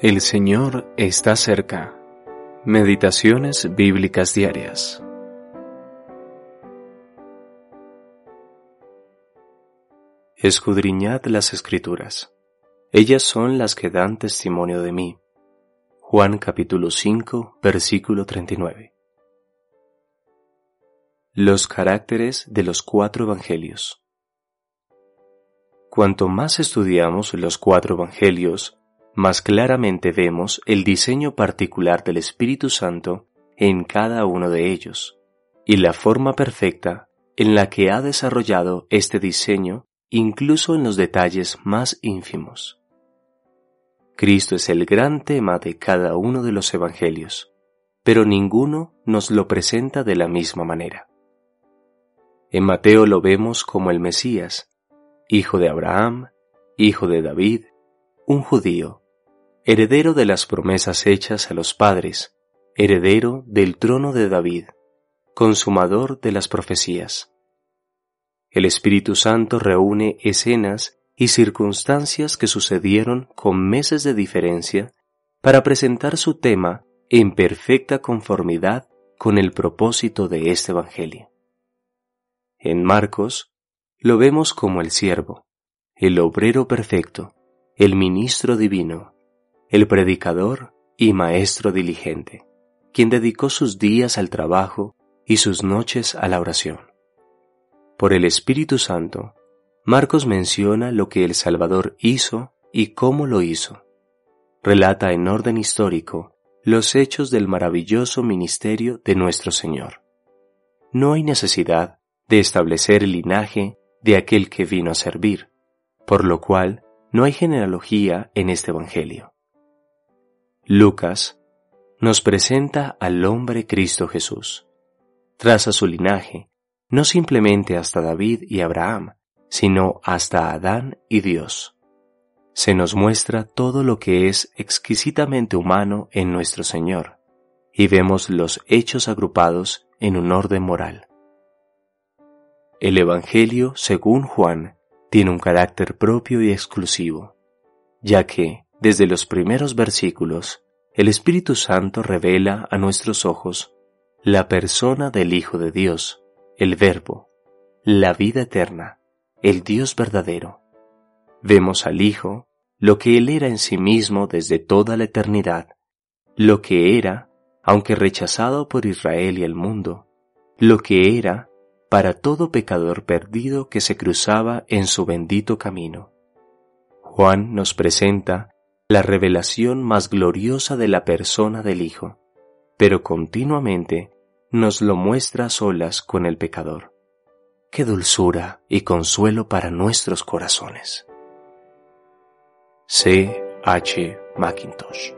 El Señor está cerca. Meditaciones bíblicas diarias. Escudriñad las escrituras. Ellas son las que dan testimonio de mí. Juan capítulo 5, versículo 39. Los caracteres de los cuatro evangelios. Cuanto más estudiamos los cuatro evangelios, más claramente vemos el diseño particular del Espíritu Santo en cada uno de ellos, y la forma perfecta en la que ha desarrollado este diseño incluso en los detalles más ínfimos. Cristo es el gran tema de cada uno de los Evangelios, pero ninguno nos lo presenta de la misma manera. En Mateo lo vemos como el Mesías, hijo de Abraham, hijo de David, un judío, heredero de las promesas hechas a los padres, heredero del trono de David, consumador de las profecías. El Espíritu Santo reúne escenas y circunstancias que sucedieron con meses de diferencia para presentar su tema en perfecta conformidad con el propósito de este Evangelio. En Marcos lo vemos como el siervo, el obrero perfecto, el ministro divino, el predicador y maestro diligente, quien dedicó sus días al trabajo y sus noches a la oración. Por el Espíritu Santo, Marcos menciona lo que el Salvador hizo y cómo lo hizo. Relata en orden histórico los hechos del maravilloso ministerio de nuestro Señor. No hay necesidad de establecer el linaje de aquel que vino a servir, por lo cual no hay genealogía en este Evangelio. Lucas nos presenta al hombre Cristo Jesús. Traza su linaje, no simplemente hasta David y Abraham, sino hasta Adán y Dios. Se nos muestra todo lo que es exquisitamente humano en nuestro Señor, y vemos los hechos agrupados en un orden moral. El Evangelio, según Juan, tiene un carácter propio y exclusivo, ya que, desde los primeros versículos, el Espíritu Santo revela a nuestros ojos la persona del Hijo de Dios, el Verbo, la vida eterna, el Dios verdadero. Vemos al Hijo, lo que Él era en sí mismo desde toda la eternidad, lo que era, aunque rechazado por Israel y el mundo, lo que era para todo pecador perdido que se cruzaba en su bendito camino. Juan nos presenta la revelación más gloriosa de la persona del Hijo, pero continuamente nos lo muestra a solas con el pecador. Qué dulzura y consuelo para nuestros corazones. C. H. Mackintosh